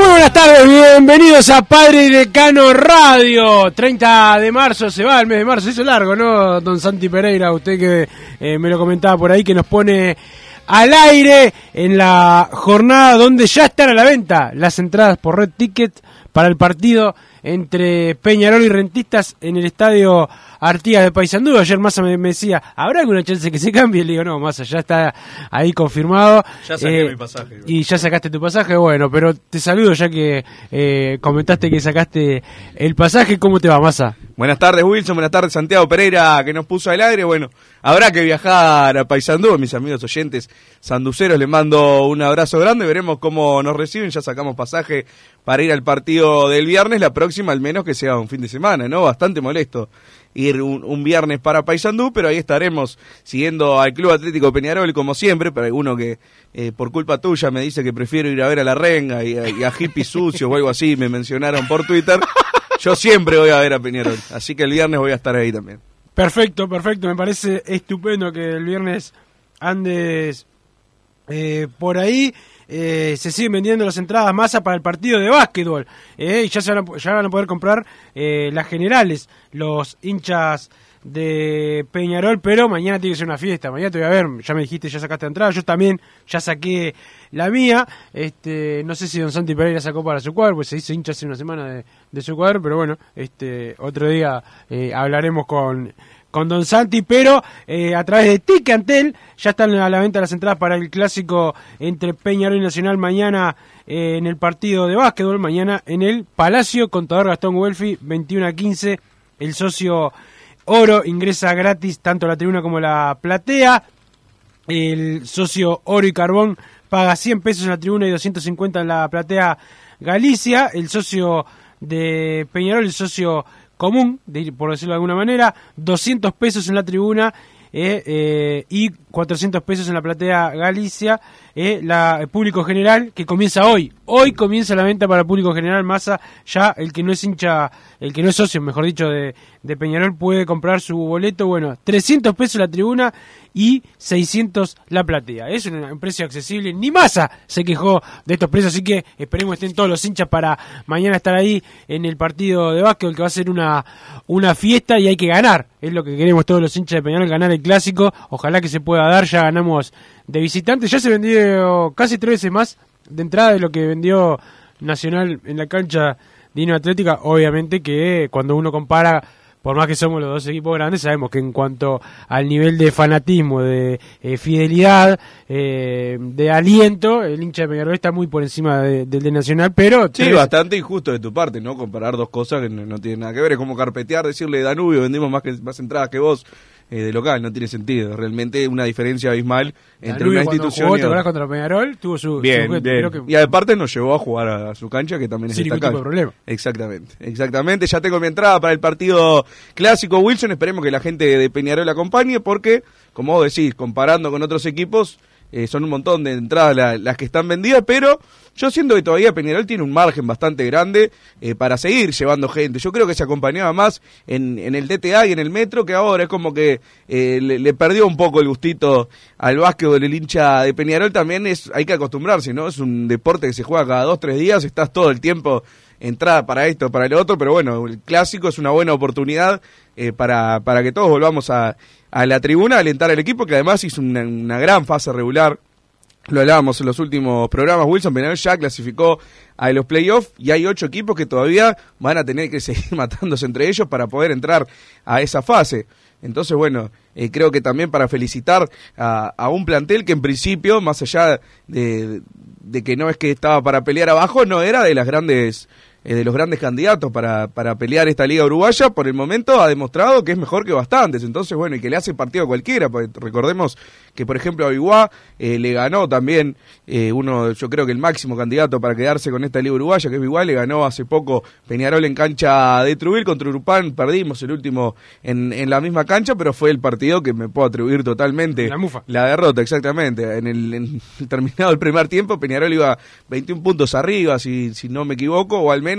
Muy buenas tardes, bienvenidos a Padre y Decano Radio. 30 de marzo se va el mes de marzo, se hizo largo, ¿no? Don Santi Pereira, usted que eh, me lo comentaba por ahí, que nos pone al aire en la jornada donde ya están a la venta las entradas por Red Ticket para el partido entre Peñarol y Rentistas en el estadio Artigas de Paysandú. Ayer Massa me, me decía, ¿habrá alguna chance que se cambie? Le digo, no, Massa, ya está ahí confirmado. Ya saqué Eh, mi pasaje. Y ya sacaste tu pasaje, bueno, pero te saludo ya que eh, comentaste que sacaste el pasaje. ¿Cómo te va, Massa? Buenas tardes, Wilson. Buenas tardes, Santiago Pereira, que nos puso al aire. Bueno, habrá que viajar a Paysandú, mis amigos oyentes sanduceros. Les mando un abrazo grande. Veremos cómo nos reciben. Ya sacamos pasaje para ir al partido del viernes. La próxima, al menos que sea un fin de semana, ¿no? Bastante molesto ir un, viernes para Paysandú, pero ahí estaremos siguiendo al Club Atlético Peñarol, como siempre. Pero alguno que eh, por culpa tuya me dice que prefiero ir a ver a la renga y a, y a hippies sucios o algo así, me mencionaron por Twitter. Yo siempre voy a ver a Peñarol, así que el viernes voy a estar ahí también. Perfecto, perfecto. Me parece estupendo que el viernes andes eh, por ahí. Eh, se siguen vendiendo las entradas masa para el partido de básquetbol. eh, y ya, se van a, poder comprar eh, las generales, los hinchas de Peñarol, pero mañana tiene que ser una fiesta. Mañana te voy a ver, ya me dijiste, ya sacaste entrada. Yo también ya saqué la mía. Este, no sé si Don Santi Pereira sacó para su cuadro, pues se hizo hincha hace una semana de, de su cuadro, pero bueno, este, otro día eh, hablaremos con, con Don Santi, pero eh, a través de Ticantel ya están a la venta las entradas para el clásico entre Peñarol y Nacional mañana eh, en el partido de básquetbol, mañana en el Palacio, contador Gastón Welfi, 21 a 15, el socio Oro ingresa gratis tanto la tribuna como la platea, el socio Oro y Carbón paga 100 pesos en la tribuna y 250 en la platea Galicia, el socio de Peñarol, el socio común, por decirlo de alguna manera, 200 pesos en la tribuna eh, eh, y 400 pesos en la platea Galicia, eh, la, el público general que comienza hoy. Hoy comienza la venta para el público general, masa ya el que no es hincha, el que no es socio, mejor dicho, de, de Peñarol puede comprar su boleto, bueno, 300 pesos la tribuna y 600 la platea. Es un, precio accesible, ni masa se quejó de estos precios, así que esperemos estén todos los hinchas para mañana estar ahí en el partido de básquetbol que va a ser una, una fiesta y hay que ganar. Es lo que queremos todos los hinchas de Peñarol, ganar el clásico. Ojalá que se pueda dar, ya ganamos de visitantes. Ya se vendió casi tres veces más de entrada de lo que vendió Nacional en la cancha Dino Atlética. Obviamente que cuando uno compara, por más que somos los dos equipos grandes, sabemos que en cuanto al nivel de fanatismo, de eh, fidelidad, eh, de aliento, el hincha de Peñarol está muy por encima de- del de Nacional, pero... Sí, tres- bastante injusto de tu parte, ¿no? Comparar dos cosas que no, no tienen nada que ver. Es como carpetear, decirle Danubio, vendimos más, que, más entradas que vos eh, de local, no tiene sentido. Realmente una diferencia abismal entre Danubio una institución jugó, y ¿te acordás otra. contra Peñarol? Tuvo su, Bien, su- bien. creo que- Y aparte nos llevó a jugar a su cancha, que también es Sin ningún tipo de problema. Exactamente, exactamente. Ya tengo mi entrada para el partido clásico Wilson. Esperemos que la gente de Peñarol acompañe porque, como vos decís, comparando con otros equipos, eh, son un montón de entradas la- las que están vendidas, pero yo siento que todavía Peñarol tiene un margen bastante grande eh, para seguir llevando gente. Yo creo que se acompañaba más en, en el DTA y en el Metro, que ahora es como que eh, le, perdió un poco el gustito al básquetbol, el hincha de Peñarol también es, hay que acostumbrarse, ¿no? Es un deporte que se juega cada dos, tres días, estás todo el tiempo entrada para esto, para el otro, pero bueno, el clásico es una buena oportunidad eh, para, para que todos volvamos a, a la tribuna, alentar al equipo, que además hizo una, gran fase regular. Lo hablábamos en los últimos programas, Wilson Peñarol ya clasificó a los playoffs y hay ocho equipos que todavía van a tener que seguir matándose entre ellos para poder entrar a esa fase. Entonces, bueno, eh, creo que también para felicitar a, a un plantel que en principio, más allá de, de que no es que estaba para pelear abajo, no era de las grandes eh, de los grandes candidatos para, para pelear esta liga uruguaya, por el momento ha demostrado que es mejor que bastantes. Entonces, bueno, y que le hace partido a cualquiera. recordemos que, por ejemplo, a Biguá eh, le ganó también eh, uno, yo creo que el máximo candidato para quedarse con esta liga uruguaya, que es Biguá, le ganó hace poco Peñarol en cancha de Trubil contra Urupán. Perdimos el último en, en la misma cancha, pero fue el partido que me puedo atribuir totalmente. La mufa. La derrota, exactamente. En el en- terminado el primer tiempo, Peñarol iba 21 puntos arriba, si, si no me equivoco, o al menos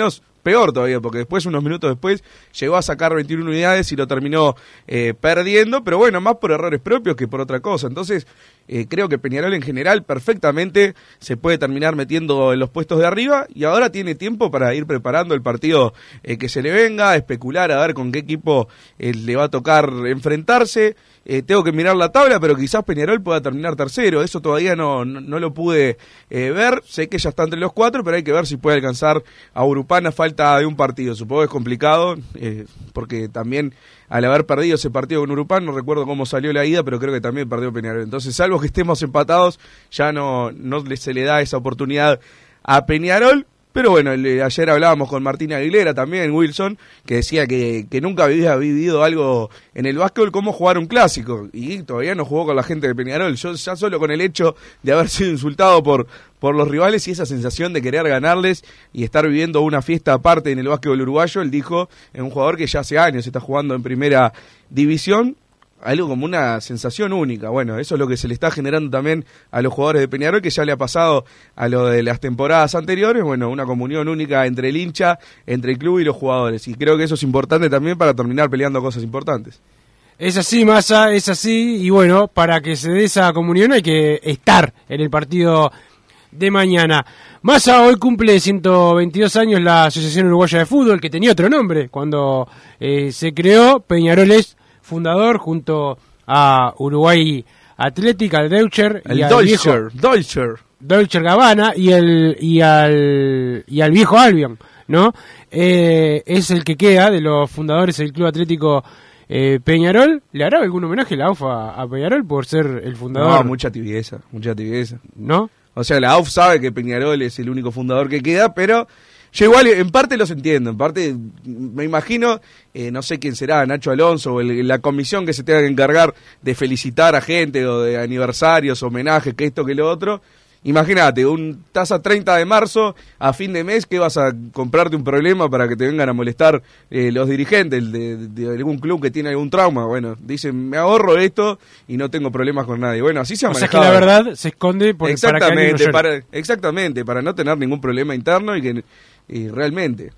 peor todavía, porque después, unos minutos después, llegó a sacar 21 unidades y lo terminó eh, perdiendo, pero bueno, más por errores propios que por otra cosa. Entonces, eh, creo que Peñarol en general perfectamente se puede terminar metiendo en los puestos de arriba y ahora tiene tiempo para ir preparando el partido eh, que se le venga, especular a ver con qué equipo eh, le va a tocar enfrentarse. Eh, tengo que mirar la tabla, pero quizás Peñarol pueda terminar tercero. Eso todavía no, no, lo pude eh, ver. Sé que ya está entre los cuatro, pero hay que ver si puede alcanzar a Urupán a falta de un partido. Supongo que es complicado, eh, porque también al haber perdido ese partido con Urupán, no recuerdo cómo salió la ida, pero creo que también perdió Peñarol. Entonces, salvo que estemos empatados, ya no, no se le da esa oportunidad a Peñarol. Pero bueno, el- ayer hablábamos con Martín Aguilera también, Wilson, que decía que, que nunca había vivido algo en el básquetbol como jugar un clásico. Y todavía no jugó con la gente de Peñarol. Yo ya solo con el hecho de haber sido insultado por, por los rivales y esa sensación de querer ganarles y estar viviendo una fiesta aparte en el básquetbol uruguayo, él dijo, es un jugador que ya hace años está jugando en primera división algo como una sensación única. Bueno, eso es lo que se le está generando también a los jugadores de Peñarol, que ya le ha pasado a lo de las temporadas anteriores. Bueno, una comunión única entre el hincha, entre el club y los jugadores. Y creo que eso es importante también para terminar peleando cosas importantes. Es así, Massa, es así. Y bueno, para que se dé esa comunión hay que estar en el partido de mañana. Massa hoy cumple 122 años la Asociación Uruguaya de Fútbol, que tenía otro nombre cuando eh, se creó. Peñarol es fundador junto a Uruguay Atlética, al Deutscher El y al viejo Deutscher. Deutscher Gabbana y el y al y al viejo Albion, ¿no? Eh, es el que queda de los fundadores del Club Atlético eh, Peñarol. ¿Le hará algún homenaje la AUFA a Peñarol por ser el fundador? No, mucha tibieza, mucha tibieza. ¿No? O sea, la AUF sabe que Peñarol es el único fundador que queda, pero yo igual en parte los entiendo, en parte me imagino, eh, no sé quién será, Nacho Alonso o el- la comisión que se tenga que encargar de felicitar a gente o de aniversarios, homenajes, que esto, que lo otro. Imagínate, un tasa 30 de marzo a fin de mes que vas a comprarte un problema para que te vengan a molestar eh, los dirigentes de, de algún club que tiene algún trauma. Bueno, dicen, me ahorro esto y no tengo problemas con nadie. Bueno, así se ha O sea que la verdad se esconde por, para que no Exactamente, para, exactamente, para no tener ningún problema interno y que y realmente,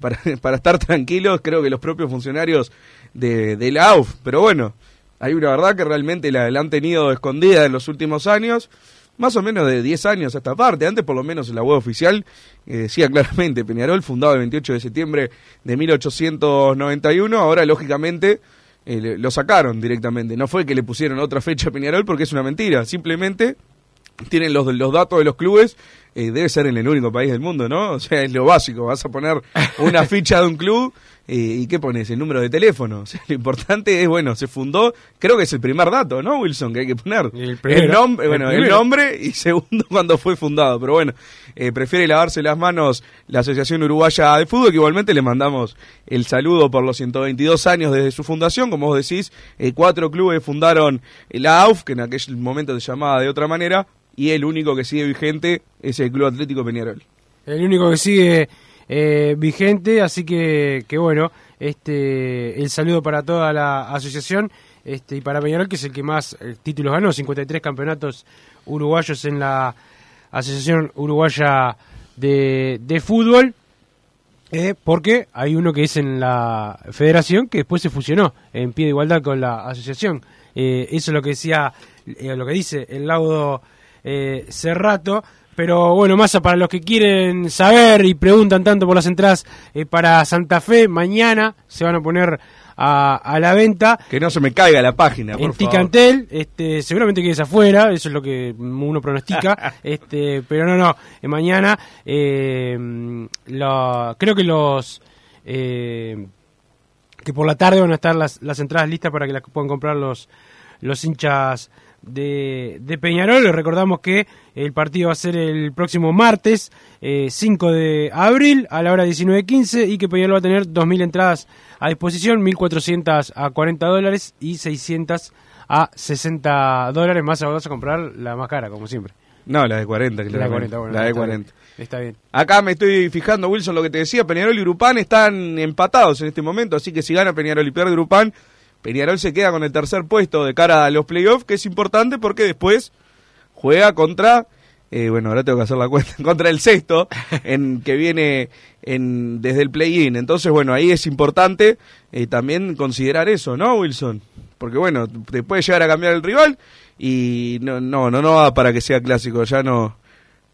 para, para estar tranquilos, creo que los propios funcionarios de, de la AUF, pero bueno, hay una verdad que realmente la, han tenido escondida en los últimos años, más o menos de 10 años a esta parte, antes por lo menos en la web oficial eh, decía claramente Peñarol, fundado el 28 de septiembre de 1891, ahora lógicamente eh, lo sacaron directamente, no fue que le pusieron otra fecha a Peñarol porque es una mentira, simplemente tienen los, los datos de los clubes, eh, debe ser en el único país del mundo, ¿no? O sea, es lo básico, vas a poner una ficha de un club, eh, ¿y qué pones? El número de teléfono. O sea, lo importante es, bueno, se fundó, creo que es el primer dato, ¿no, Wilson? Que hay que poner. El primero. nombre, bueno, el, nombre y segundo cuando fue fundado. Pero bueno, eh, prefiere lavarse las manos la Asociación Uruguaya de Fútbol, que igualmente le mandamos el saludo por los 122 años desde su fundación. Como vos decís, cuatro clubes fundaron la AUF, que en aquel momento se llamaba de otra manera, y el único que sigue vigente es el Club Atlético Peñarol. El único que sigue eh, vigente, así que, que bueno, este, el saludo para toda la asociación este, y para Peñarol, que es el que más eh, títulos ganó, 53 campeonatos uruguayos en la Asociación Uruguaya de, de Fútbol. eh, porque hay uno que es en la federación que después se fusionó en pie de igualdad con la asociación. Eh, eso es lo que decía, lo que dice el laudo eh, Cerrato. Pero bueno, más para los que quieren saber y preguntan tanto por las entradas eh, para Santa Fe, mañana se van a poner a, a la venta Que no se me caiga la página, por en favor. Ticantel, este, seguramente quedes afuera, eso es lo que uno pronostica, este, pero no, no, eh, mañana eh, lo- creo que los eh, que por la tarde van a estar las, las entradas listas para que las puedan comprar los, los hinchas de, de Peñarol. Les recordamos que el partido va a ser el próximo martes, eh, 5 de abril, a la hora 19.15, y que Peñarol va a tener 2.000 entradas a disposición, 1.400 a 40 dólares y 600 a 60 dólares. Más vas a comprar la más cara, como siempre. No, la de 40, La de claramente. 40, bueno, la de está 40. bien. Está bien. Acá me estoy fijando, Wilson, lo que te decía, Peñarol y Grupán están empatados en este momento, así que si gana Peñarol y pierde Grupán, Peñarol se queda con el tercer puesto de cara a los playoffs, que es importante porque después juega contra, eh, bueno, ahora tengo que hacer la cuenta, contra el sexto, en que viene en, desde el play-in. Entonces, bueno, ahí es importante eh, también considerar eso, ¿no, Wilson? Porque, bueno, te puede llegar a cambiar el rival y no, no, no, no va para que sea clásico, ya no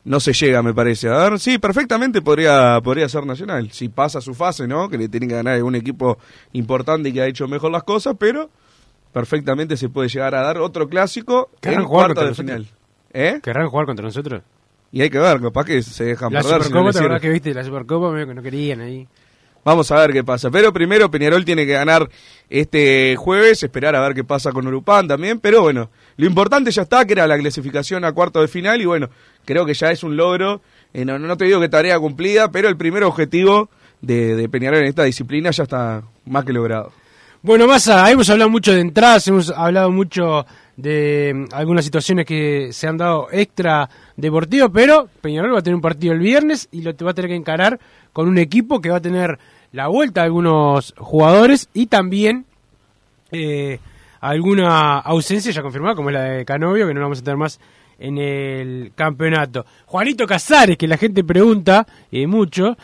no se llega, me parece. A ver, sí, perfectamente podría, podría ser Nacional. Si pasa su fase, ¿no? Que le tiene que ganar un equipo importante y que ha hecho mejor las cosas, pero perfectamente se puede llegar a dar otro clásico ¿Querrán en cuarto de final. ¿Eh? ¿Querrán jugar contra nosotros? Y hay que ver, capaz que se dejan La perder. Supercopa, les ¿te sirve. acordás que viste? La Supercopa medio que no querían ahí. Vamos a ver qué pasa. Pero primero Peñarol tiene que ganar este jueves, esperar a ver qué pasa con Urupán también. Pero bueno, lo importante ya está, que era la clasificación a cuarto de final. Y bueno, creo que ya es un logro. Eh, no, no te digo que tarea cumplida, pero el primer objetivo de, de Peñarol en esta disciplina ya está más que logrado. Bueno, Massa, hemos hablado mucho de entradas, hemos hablado mucho de mm, algunas situaciones que se han dado extra deportivo, pero Peñarol va a tener un partido el viernes y lo va a tener que encarar con un equipo que va a tener la vuelta de algunos jugadores y también eh, alguna ausencia ya confirmada, como es la de Canovio, que no lo vamos a tener más en el campeonato. Juanito Casares, que la gente pregunta eh, mucho,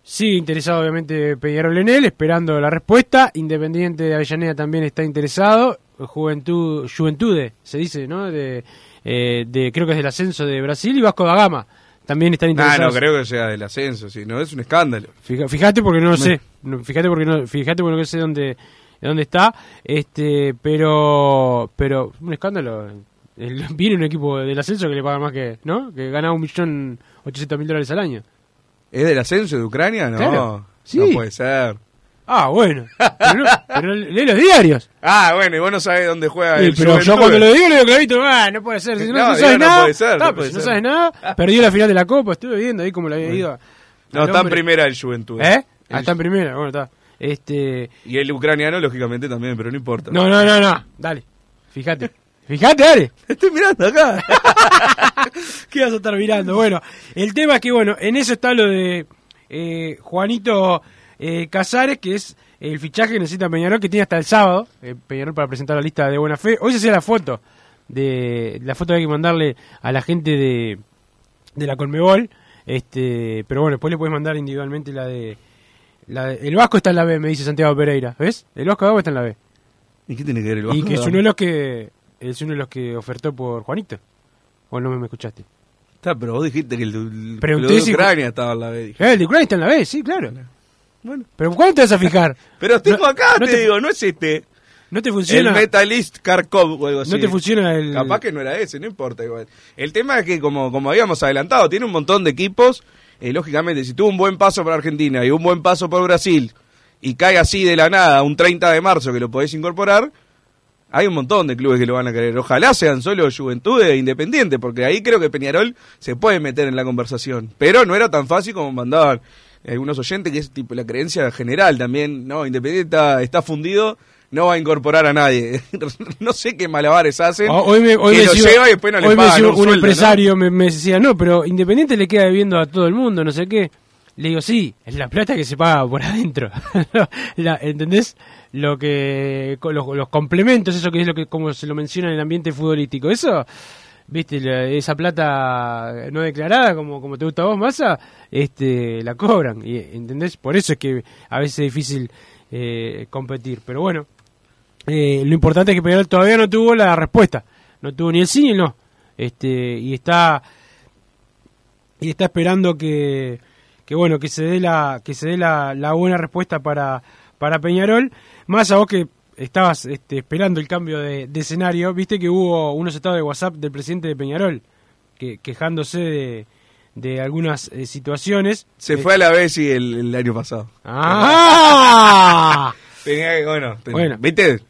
sigue interesado obviamente Peñarol en él, esperando la respuesta. Independiente de Avellaneda también está interesado. Juventud, Juventude, se dice, ¿no? De, eh, de, creo que es del ascenso de Brasil y Vasco da Gama. También están Ah, interesados. no creo que sea del ascenso, si no es un escándalo. Fija- Fíjate porque no lo sé. No, Fíjate porque no, fíjate porque no sé dónde, dónde está. Este, pero, pero un escándalo. El- viene un equipo del ascenso que le paga más que, ¿no? Que gana un millón ochocientos mil dólares al año. ¿Es del ascenso de Ucrania? No, Claro, sí. no puede ser. Ah, bueno. Pero, no- pero lee los diarios. Ah, bueno, y vos no sabés dónde juega Sí, el pero yo cuando lo digo le digo clarito, ah, no puede ser. Si no, No, sabes nada. puede ser, no puede si no ser. sabes nada, perdió la final de la Copa. Estuve viendo ahí cómo le había ido. No, está en primera el Juventud. ¿Eh? Ah, está en primera. Bueno, está. Este. Y el ucraniano, lógicamente, también, pero no importa. No, no, no, no. Dale. Fíjate. Fíjate, dale. Estoy mirando acá. ¿Qué vas a estar mirando? Bueno, el tema es que, bueno, en eso está lo de eh, Juanito eh, Casares, que es el fichaje que necesita Peñarol, que tiene hasta el sábado, eh, Peñarol para presentar la lista de buena fe. Hoy se hace la foto, de la foto que hay que mandarle a la gente de, de la Colmebol, este, pero bueno, después le puedes mandar individualmente la de... La de- el Vasco está en la B, me dice Santiago Pereira, ¿ves? El Vasco está en la B. ¿Y qué tiene que ver el Y Vasco que es uno de los que es uno de los que ofertó por Juanito. ¿O no me, escuchaste? Está, pero vos dijiste que el, el de si- Ucrania estaba en la B. dije. Eh, el de Ucrania está en la B, sí, claro. Bueno. Pero ¿cuándo te vas a fijar? Pero tengo No- acá, no te, te- digo, no es este. ¿No te El funciona? Metalist Kharkov o algo así. ¿No te funciona el...? Capaz que no era ese, no importa igual. El tema es que, como, como habíamos adelantado, tiene un montón de equipos. eh, lógicamente, si tuvo un buen paso por Argentina y un buen paso por Brasil y cae así de la nada un 30 de marzo que lo podés incorporar, hay un montón de clubes que lo van a querer. Ojalá sean solo Juventud e Independiente, porque ahí creo que Peñarol se puede meter en la conversación. Pero no era tan fácil como mandaban algunos oyentes, que es tipo la creencia general también. No, Independiente está, está fundido, no va a incorporar a nadie. no sé qué malabares hacen. O- Hoy me, hoy que me lo sigo- lleva y después no le hoy me pagan sigo un un, sueldo, ¿no? empresario me, me decía, no, pero Independiente le queda debiendo a todo el mundo, no sé qué. Le digo, sí, es la plata que se paga por adentro. La- ¿Entendés? Lo que los, los complementos, eso que es lo que como se lo menciona en el ambiente futbolístico. Eso, viste, esa plata no declarada, como, como te gusta a vos, Massa, este, la cobran. Y, ¿Entendés? Por eso es que a veces es difícil eh, competir. Pero bueno, eh, lo importante es que Peñarol todavía no tuvo la respuesta. No tuvo ni el sí ni no. Este, y está y está esperando que, que bueno que se dé la que se dé la, la buena respuesta para para Peñarol más a vos que estabas este, esperando el cambio de, de escenario viste que hubo unos estados de WhatsApp del presidente de Peñarol que, quejándose de, de algunas eh, situaciones Se Eh, fue a la vez y el, el año pasado. ¡Ah! Tenía que, bueno, ten- Bueno. ¿viste?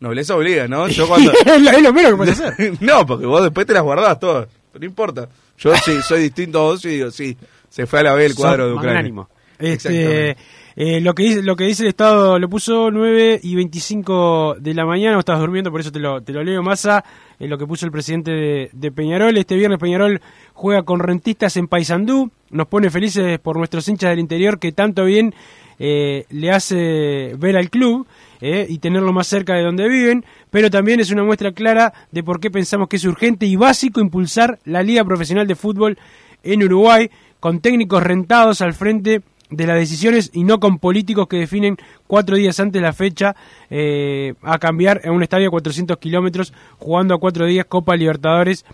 Nobleza obliga, ¿no? Yo cuando... es, lo, menos que puedes hacer no, porque vos después te las guardás todas. Pero no importa. Yo sí, soy distinto a vos y digo, sí, se fue a la vez el cuadro Sos de Ucrania. magnánimo. Este. Eh, lo, que dice, lo que dice el Estado lo puso 9 y 25 de la mañana, estás durmiendo, por eso te lo, te lo leo masa. eh, lo que puso el presidente de, de Peñarol. Este viernes Peñarol juega con rentistas en Paysandú. Nos pone felices por nuestros hinchas del interior que tanto bien eh, le hace ver al club eh, y tenerlo más cerca de donde viven, pero también es una muestra clara de por qué pensamos que es urgente y básico impulsar la Liga Profesional de Fútbol en Uruguay, con técnicos rentados al frente de las decisiones y no con políticos que definen cuatro días antes la fecha eh, a cambiar en un estadio a 400 kilómetros, jugando a cuatro días Copa Libertadores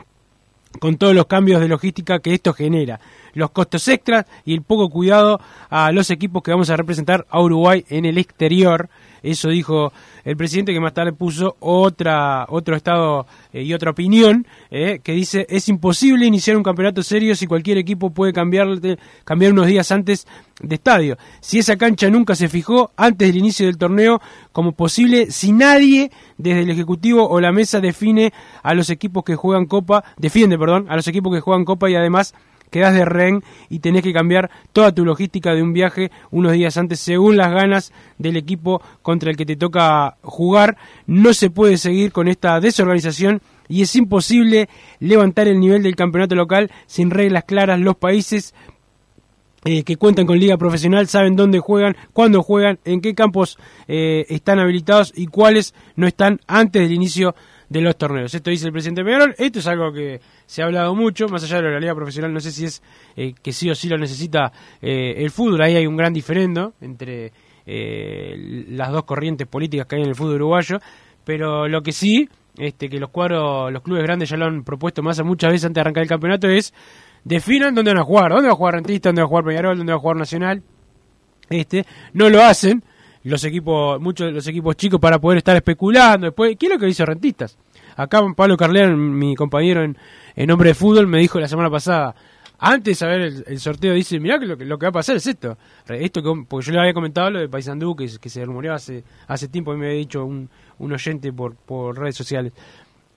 con todos los cambios de logística que esto genera, los costos extras y el poco cuidado a los equipos que vamos a representar a Uruguay en el exterior. Eso dijo el presidente que más tarde puso otra otro estado eh, y otra opinión eh, que dice es imposible iniciar un campeonato serio si cualquier equipo puede cambiar cambiar unos días antes de estadio. Si esa cancha nunca se fijó antes del inicio del torneo como posible, si nadie desde el ejecutivo o la mesa define a los equipos que juegan Copa, defiende, perdón, a los equipos que juegan Copa y además quedás de rehén y tenés que cambiar toda tu logística de un viaje unos días antes según las ganas del equipo contra el que te toca jugar. No se puede seguir con esta desorganización y es imposible levantar el nivel del campeonato local sin reglas claras. Los países eh, que cuentan con liga profesional saben dónde juegan, cuándo juegan, en qué campos eh, están habilitados y cuáles no están antes del inicio de los torneos. Esto dice el presidente Peñarol. Esto es algo que se ha hablado mucho, más allá de la liga profesional, no sé si es eh, que sí o sí lo necesita eh, el fútbol. Ahí hay un gran diferendo entre eh, las dos corrientes políticas que hay en el fútbol uruguayo, pero lo que sí, este, que los cuadros, los clubes grandes ya lo han propuesto más muchas veces antes de arrancar el campeonato es definan dónde van a jugar, dónde va a jugar Rentista, dónde va a jugar Peñarol, dónde va a jugar Nacional. Este, no lo hacen los equipos, muchos de los equipos chicos para poder estar especulando. Después, ¿qué es lo que hizo Rentistas? Acá Pablo Carlean, mi compañero en, en nombre de fútbol, me dijo la semana pasada, antes de saber el, sorteo, dice, mirá que lo, lo que va a pasar es esto. esto que, porque yo le había comentado lo de Paysandú, que, se rumoreaba hace, hace tiempo, me había dicho un, un oyente por, por redes sociales.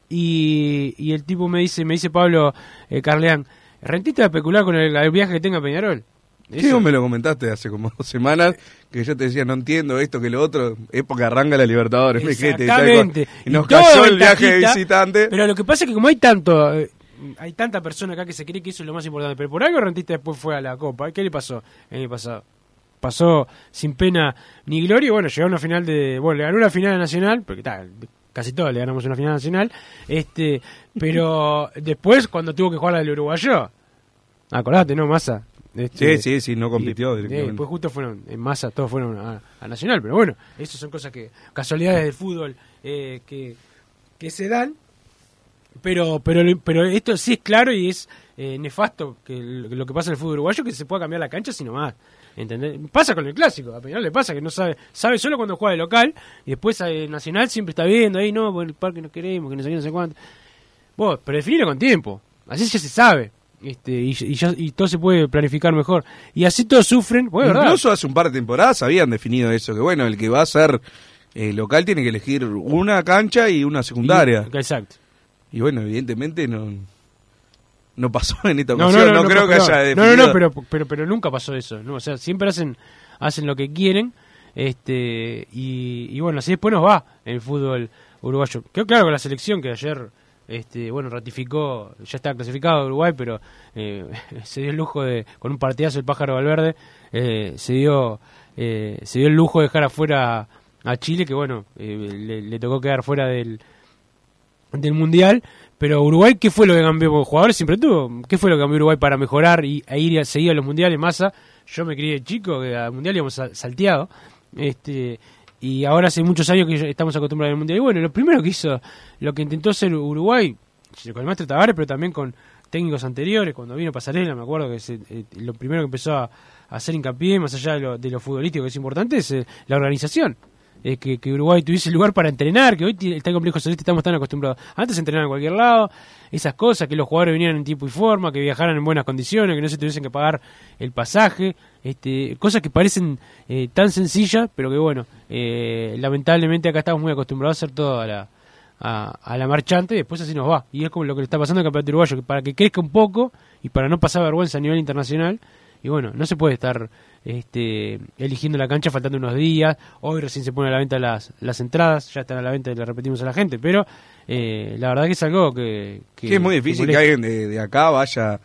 Y, y el tipo me dice, me dice Pablo eh, Carleán, Rentista especular con el, el viaje que tenga Peñarol. Sí, vos me lo comentaste hace como dos semanas, que yo te decía, no entiendo esto, que lo otro, época arranca la Libertadores, y Exactamente. Y nos todo cayó el viaje de visitante. Pero lo que pasa es que como hay tanto, eh, hay tanta persona acá que se cree que eso es lo más importante, pero por algo Rentista después fue a la Copa. ¿Qué le pasó el año pasado? Pasó sin pena ni gloria y bueno, llegó a una final de... Bueno, le ganó una final nacional, porque tal, casi todos le ganamos una final nacional, este pero después cuando tuvo que jugar la del uruguayo, acordate, ¿no, Massa? Este, Sí, sí, sí, no compitió y, directamente. después justo fueron en masa, todos fueron a, a Nacional, pero bueno, eso son cosas que, casualidades del fútbol eh, que, que se dan, pero, pero, pero esto sí es claro y es eh, nefasto que lo, que lo que pasa en el fútbol uruguayo que se pueda cambiar la cancha sino más. ¿Entendés? Pasa con el clásico, a Peñarol le pasa que no sabe, sabe solo cuando juega de local y después eh, Nacional siempre está viendo ahí, no, por el parque no queremos, que no sé qué, no sé cuánto. Vos, pero definilo con tiempo, así ya se sabe. Este, y, y ya- y todo se puede planificar mejor. Y así todos sufren, bueno, ¿verdad? Incluso hace un par de temporadas habían definido eso, que bueno, el que va a ser eh, local tiene que elegir una cancha y una secundaria. Y- exacto. Y bueno, evidentemente no no pasó en esta No, ocasión, no, no, no, creo pero- que haya no, definido. no, no, pero, pero, pero nunca pasó eso, ¿no? O sea, siempre hacen, hacen lo que quieren, este, y, y bueno, así después nos va el fútbol uruguayo. Quedó claro con la selección que ayer, este, bueno, ratificó, ya está clasificado Uruguay, pero eh, se dio el lujo de, con un partidazo el pájaro Valverde, eh, se dio, eh, se dio el lujo de dejar afuera a Chile, que bueno, eh, le, le tocó quedar fuera del, del Mundial. Pero Uruguay, ¿qué fue lo que cambió? Porque jugadores siempre tuvo. ¿Qué fue lo que cambió Uruguay para mejorar y, e ir a seguir a los mundiales? Massa, yo me crié chico, que al mundial íbamos sal- salteado. Este, y ahora hace muchos años que estamos acostumbrados al mundial. Y bueno, lo primero que hizo, lo que intentó hacer Uruguay, con el maestro Tavares, pero también con técnicos anteriores, cuando vino Pasarela, me acuerdo que se- eh, lo primero que empezó a hacer hincapié, más allá de lo, de lo futbolístico que es importante, es eh, la organización eh, que, que Uruguay tuviese lugar para entrenar, que hoy está el complejo celeste, estamos tan acostumbrados. Antes entrenaban en cualquier lado, esas cosas, que los jugadores vinieran en tiempo y forma, que viajaran en buenas condiciones, que no se tuviesen que pagar el pasaje, este, cosas que parecen eh, tan sencillas, pero que bueno, eh, lamentablemente acá estamos muy acostumbrados a hacer todo a la, a, a la marchante y después así nos va. Y es como lo que le está pasando al campeonato uruguayo, que para que crezca un poco y para no pasar vergüenza a nivel internacional, y bueno, no se puede estar este, eligiendo la cancha faltando unos días. Hoy recién se ponen a la venta las, las entradas, ya están a la venta y le repetimos a la gente, pero eh, la verdad que es algo que... Que es muy difícil que, alguien de, de acá vaya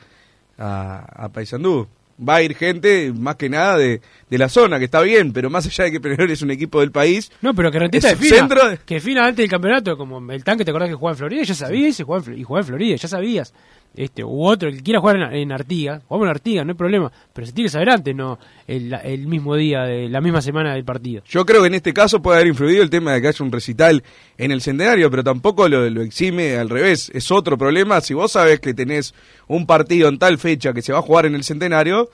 a, a Paysandú. Va a ir gente, más que nada, de, de la zona, que está bien, pero más allá de que Peñarol es un equipo del país, No, pero que Rentista Es centro de- que defina antes del campeonato, como el tanque, ¿te acordás que jugaba en Florida? Ya sabías y jugaba en, y jugaba en Florida, ya sabías. Este, u otro, el que quiera jugar en, en Artigas, jugamos en Artigas, no hay problema, pero se tiene que saber antes, no el, el mismo día, de la misma semana del partido. Yo creo que en este caso puede haber influido el tema de que haya un recital en el centenario, pero tampoco lo, lo exime al revés. Es otro problema. Si vos sabés que tenés un partido en tal fecha que se va a jugar en el centenario,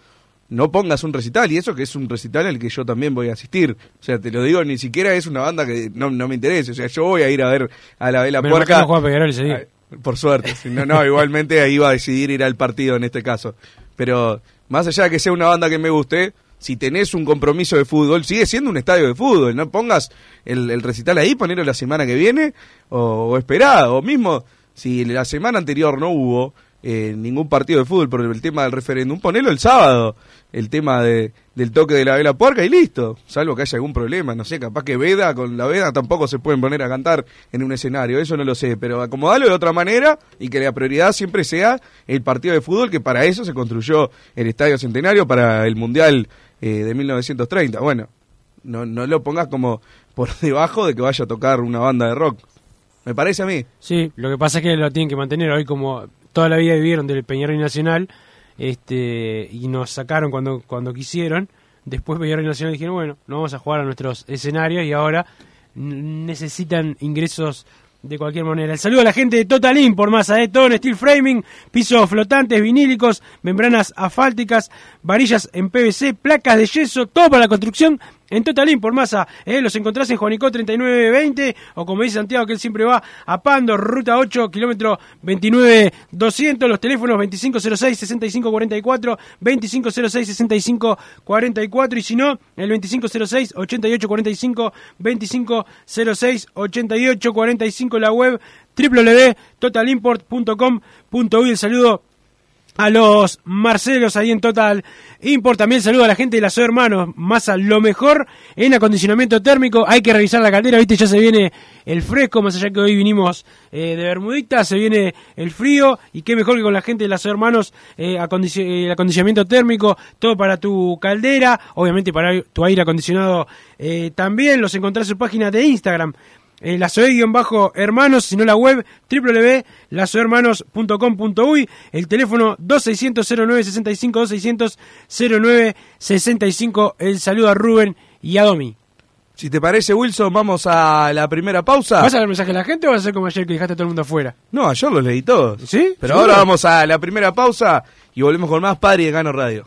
no pongas un recital. Y eso que es un recital al que yo también voy a asistir. O sea, te lo digo, ni siquiera es una banda que no, no me interese. O sea, yo voy a ir a ver a la Vela Puerca. no juega Peñarol ese día. Por suerte. No, no, igualmente ahí iba a decidir ir al partido en este caso. Pero más allá de que sea una banda que me guste, si tenés un compromiso de fútbol, sigue siendo un estadio de fútbol. No pongas el, recital ahí, ponerlo la semana que viene o, o. O mismo, si la semana anterior no hubo eh, ningún partido de fútbol por el tema del referéndum, ponelo el sábado. El tema de, del toque de la vela puerca y listo. Salvo que haya algún problema. No sé, capaz que Veda, con la Veda tampoco se pueden poner a cantar en un escenario. Eso no lo sé. Pero acomodalo de otra manera y que la prioridad siempre sea el partido de fútbol, que para eso se construyó el Estadio Centenario para el Mundial eh, de 1930. Bueno, no, no lo pongas como por debajo de que vaya a tocar una banda de rock. Me parece a mí. Sí, lo que pasa es que lo tienen que mantener hoy como toda la vida vivieron del Peñarol Nacional este y nos sacaron cuando cuando quisieron. Después Peñarol Nacional dijeron, bueno, no vamos a jugar a nuestros escenarios y ahora necesitan ingresos de cualquier manera. El saludo a la gente de Total Import, masa de todo en steel framing, pisos flotantes, vinílicos, membranas asfálticas, varillas en PVC, placas de yeso, todo para la construcción en Total Import, masa. Eh, los encontrás en Juanico 3920 o como dice Santiago que él siempre va a Pando, ruta 8, kilómetro 29200, los teléfonos 2506-6544, 2506-6544 y si no, el 2506-8845, 2506-8845, la web www.totalimport.com.uy. El saludo a los Marcelos ahí en Total Import. También saludo a la gente de las hermanos. Más a lo mejor en acondicionamiento térmico. Hay que revisar la caldera, viste, ya se viene el fresco, más allá que hoy vinimos eh, de Bermudita, se viene el frío. Y qué mejor que con la gente de las hermanos, eh, eh, el acondicionamiento térmico, todo para tu caldera, obviamente para tu aire acondicionado eh, también. Los encontrás en su página de Instagram eh, la bajo hermanos sino la web www.lasohermanos.com.uy, el teléfono 2600 0965 2600 0965 el saludo a Rubén y a Domi. Si te parece, Wilson, vamos a la primera pausa. ¿Vas a dar mensaje a la gente o vas a hacer como ayer que dejaste a todo el mundo afuera? No, ayer los leí todos. ¿Sí? Pero ¿Seguro? ahora vamos a la primera pausa y volvemos con más Padre y Gano Radio.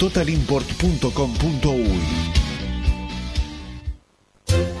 totalimport.com.uy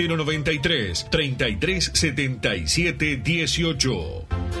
093 33 77 18.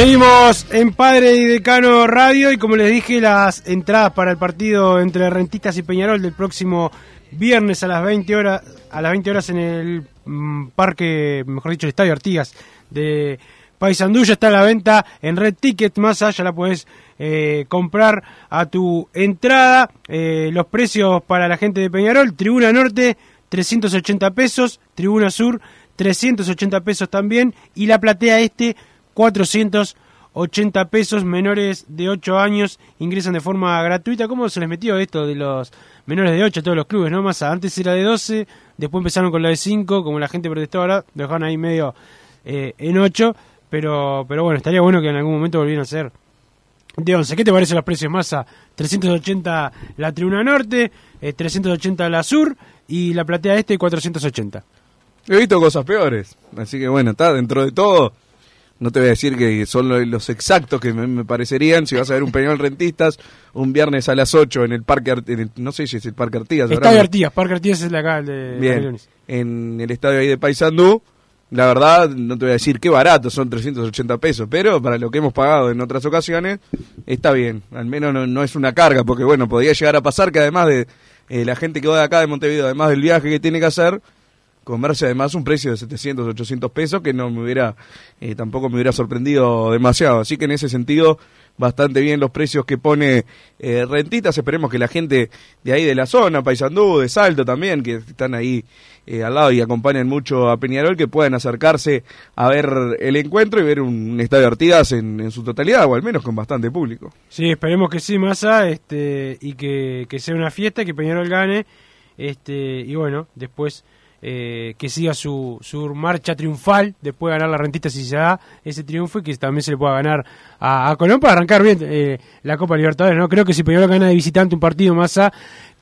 Seguimos en Padre y Decano Radio y como les dije, las entradas para el partido entre Rentistas y Peñarol del próximo viernes a las 20 horas, a las 20 horas en el mm, parque, mejor dicho, el Estadio Artigas de Paysandú ya está a la venta en Red Ticket, más allá la puedes eh, comprar a tu entrada. Eh, los precios para la gente de Peñarol, Tribuna Norte 380 pesos, Tribuna Sur 380 pesos también y la platea este 480 pesos, menores de 8 años ingresan de forma gratuita. ¿Cómo se les metió esto de los menores de 8 a todos los clubes? no más Antes era de 12, después empezaron con la de 5, como la gente protestó ahora, dejaron ahí medio eh, en 8, pero, pero bueno, estaría bueno que en algún momento volvieran a ser de 11. ¿Qué te parece los precios, Massa? 380 la Tribuna Norte, 380 eh, la Sur y la Platea Este 480. He visto cosas peores, así que bueno, está dentro de todo no te voy a decir que son los exactos que me, parecerían. Si vas a ver un Peñol Rentistas, un viernes a las 8 en el Parque, no sé si es el Parque Artigas. Estadio Artigas, Parque Artigas es la acá, el de Bien, en el estadio ahí de Paysandú. La verdad, no te voy a decir qué barato, son 380 pesos, pero para lo que hemos pagado en otras ocasiones, está bien. Al menos no, es una carga, porque bueno, podría llegar a pasar que además de eh, la gente que va de acá de Montevideo, además del viaje que tiene que hacer, comerse además un precio de 700, 800 pesos que no me hubiera, eh, tampoco me hubiera sorprendido demasiado. Así que en ese sentido, bastante bien los precios que pone eh, Rentitas. Esperemos que la gente de ahí de la zona, Paysandú, de Salto también, que están ahí eh, al lado y acompañan mucho a Peñarol, que puedan acercarse a ver el encuentro y ver un, estadio de Artigas en, su totalidad, o al menos con bastante público. Sí, esperemos que sí, Massa, este, y que, que sea una fiesta, que Peñarol gane, este, y bueno, después eh, que siga su, su marcha triunfal después de ganar la rentista si se da ese triunfo y que también se le pueda ganar a, Colón para arrancar bien eh, la Copa Libertadores. no Creo que si Peñarol gana de visitante un partido más a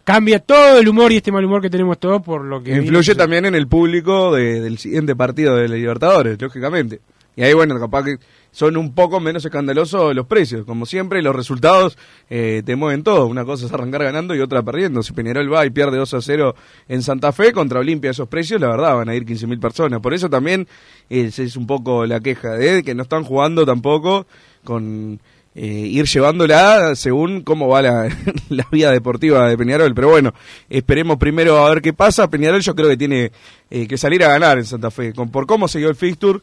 cambia todo el humor y este mal humor que tenemos todos por lo que... Influye también en el público del siguiente partido de Libertadores, lógicamente. Y ahí, bueno, capaz que son un poco menos escandalosos los precios. Como siempre, los resultados eh, te mueven todo. Una cosa es arrancar ganando y otra perdiendo. Si Peñarol va y pierde 2 a 0 en Santa Fe contra Olimpia, esos precios, la verdad, van a ir 15.000 personas. Por eso también es, es un poco la queja de que no están jugando tampoco con eh, ir llevándola según cómo va la, la vida deportiva de Peñarol. Pero bueno, esperemos primero a ver qué pasa. Peñarol yo creo que tiene eh, que salir a ganar en Santa Fe. Con, por cómo dio el fixture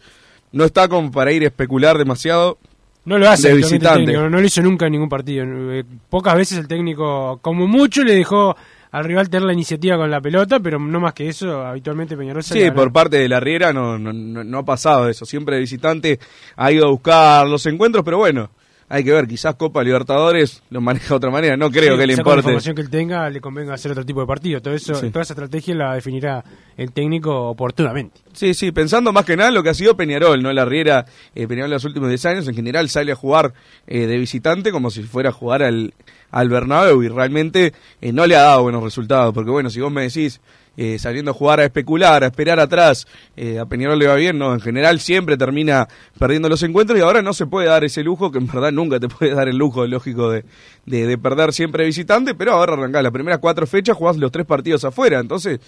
no está como para ir a especular demasiado. No lo hace de visitante. no lo hizo nunca en ningún partido. Eh, pocas veces el técnico, como mucho, le dejó al rival tener la iniciativa con la pelota, pero no más que eso, habitualmente Peñarol Sí, por parte de la Riera no, no, no, ha pasado eso. Siempre el visitante ha ido a buscar los encuentros, pero bueno, hay que ver, quizás Copa Libertadores lo maneja de otra manera, no creo que le importe. la información que él tenga le convenga hacer otro tipo de partido, todo eso, toda esa estrategia la definirá el técnico oportunamente. Sí, sí, pensando más que nada en lo que ha sido Peñarol, ¿no? La Riera, eh, Peñarol en los últimos 10 años en general sale a jugar eh, de visitante como si fuera a jugar al, al Bernabéu y realmente eh, no le ha dado buenos resultados, porque bueno, si vos me decís eh, saliendo a jugar a especular, a esperar atrás, eh, a Peñarol le va bien, ¿no? En general siempre termina perdiendo los encuentros y ahora no se puede dar ese lujo, que en verdad nunca te puede dar el lujo, lógico, de, de, perder siempre visitante, pero ahora arrancás las primeras cuatro fechas, jugás los tres partidos afuera, entonces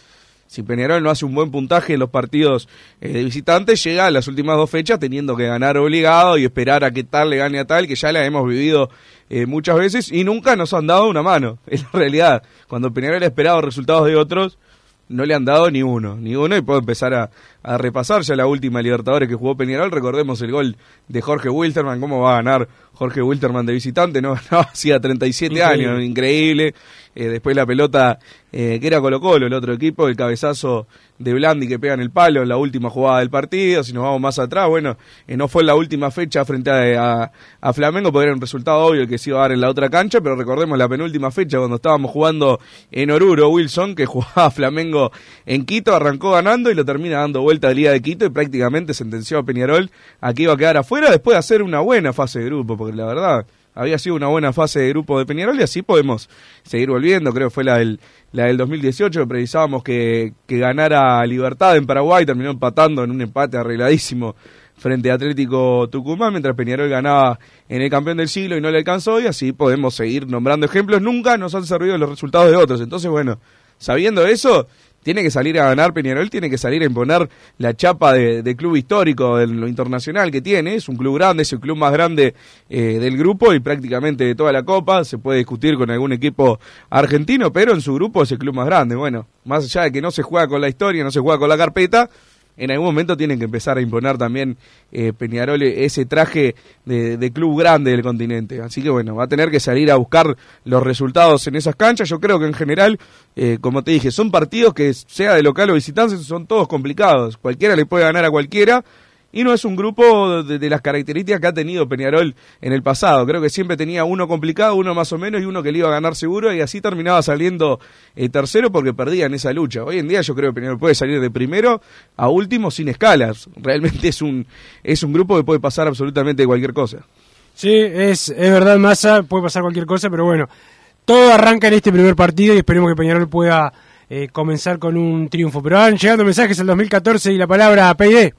si Peñarol no hace un buen puntaje en los partidos eh, de visitante, llega a las últimas dos fechas teniendo que ganar obligado y esperar a que tal le gane a tal, que ya la hemos vivido muchas veces y nunca nos han dado una mano. Es la realidad. Cuando Peñarol ha esperado resultados de otros, no le han dado ni uno, ni uno, y puedo empezar a, repasar ya la última Libertadores que jugó Peñarol. Recordemos el gol de Jorge Wilterman, cómo va a ganar Jorge Wilterman de visitante, no ganaba hacía 37 años, increíble. Eh, después la pelota eh, que era Colo Colo, el otro equipo, el cabezazo de Blandi que pega en el palo en la última jugada del partido, si nos vamos más atrás, bueno, eh, no fue en la última fecha frente a, a, Flamengo, porque era un resultado obvio el que se iba a dar en la otra cancha, pero recordemos la penúltima fecha cuando estábamos jugando en Oruro, Wilson, que jugaba Flamengo en Quito, arrancó ganando y lo termina dando vuelta al Liga de Quito y prácticamente sentenció a Peñarol a que iba a quedar afuera después de hacer una buena fase de grupo, porque la verdad había sido una buena fase de grupo de Peñarol y así podemos seguir volviendo, creo que fue la del, la del 2018, que precisábamos que, que ganara Libertad en Paraguay, terminó empatando en un empate arregladísimo frente a Atlético Tucumán, mientras Peñarol ganaba en el campeón del siglo y no le alcanzó, y así podemos seguir nombrando ejemplos. Nunca nos han servido los resultados de otros. Entonces, bueno, sabiendo eso, tiene que salir a ganar Peñarol, tiene que salir a imponer la chapa de, club histórico, de lo internacional que tiene. Es un club grande, es el club más grande eh, del grupo y prácticamente de toda la Copa. Se puede discutir con algún equipo argentino, pero en su grupo es el club más grande. Bueno, más allá de que no se juega con la historia, no se juega con la carpeta, en algún momento tienen que empezar a imponer también eh, Peñarol ese traje de, de, club grande del continente. Así que bueno, va a tener que salir a buscar los resultados en esas canchas. Yo creo que en general, eh, como te dije, son partidos que sea de local o visitante, son todos complicados. Cualquiera le puede ganar a cualquiera. Y no es un grupo de, las características que ha tenido Peñarol en el pasado. Creo que siempre tenía uno complicado, uno más o menos y uno que le iba a ganar seguro y así terminaba saliendo eh, tercero porque perdía en esa lucha. Hoy en día yo creo que Peñarol puede salir de primero a último sin escalas. Realmente es un, es un grupo que puede pasar absolutamente cualquier cosa. Sí, es, es verdad, Massa, puede pasar cualquier cosa, pero bueno, todo arranca en este primer partido y esperemos que Peñarol pueda eh, comenzar con un triunfo. Pero van llegando mensajes al 2014 y la palabra PID.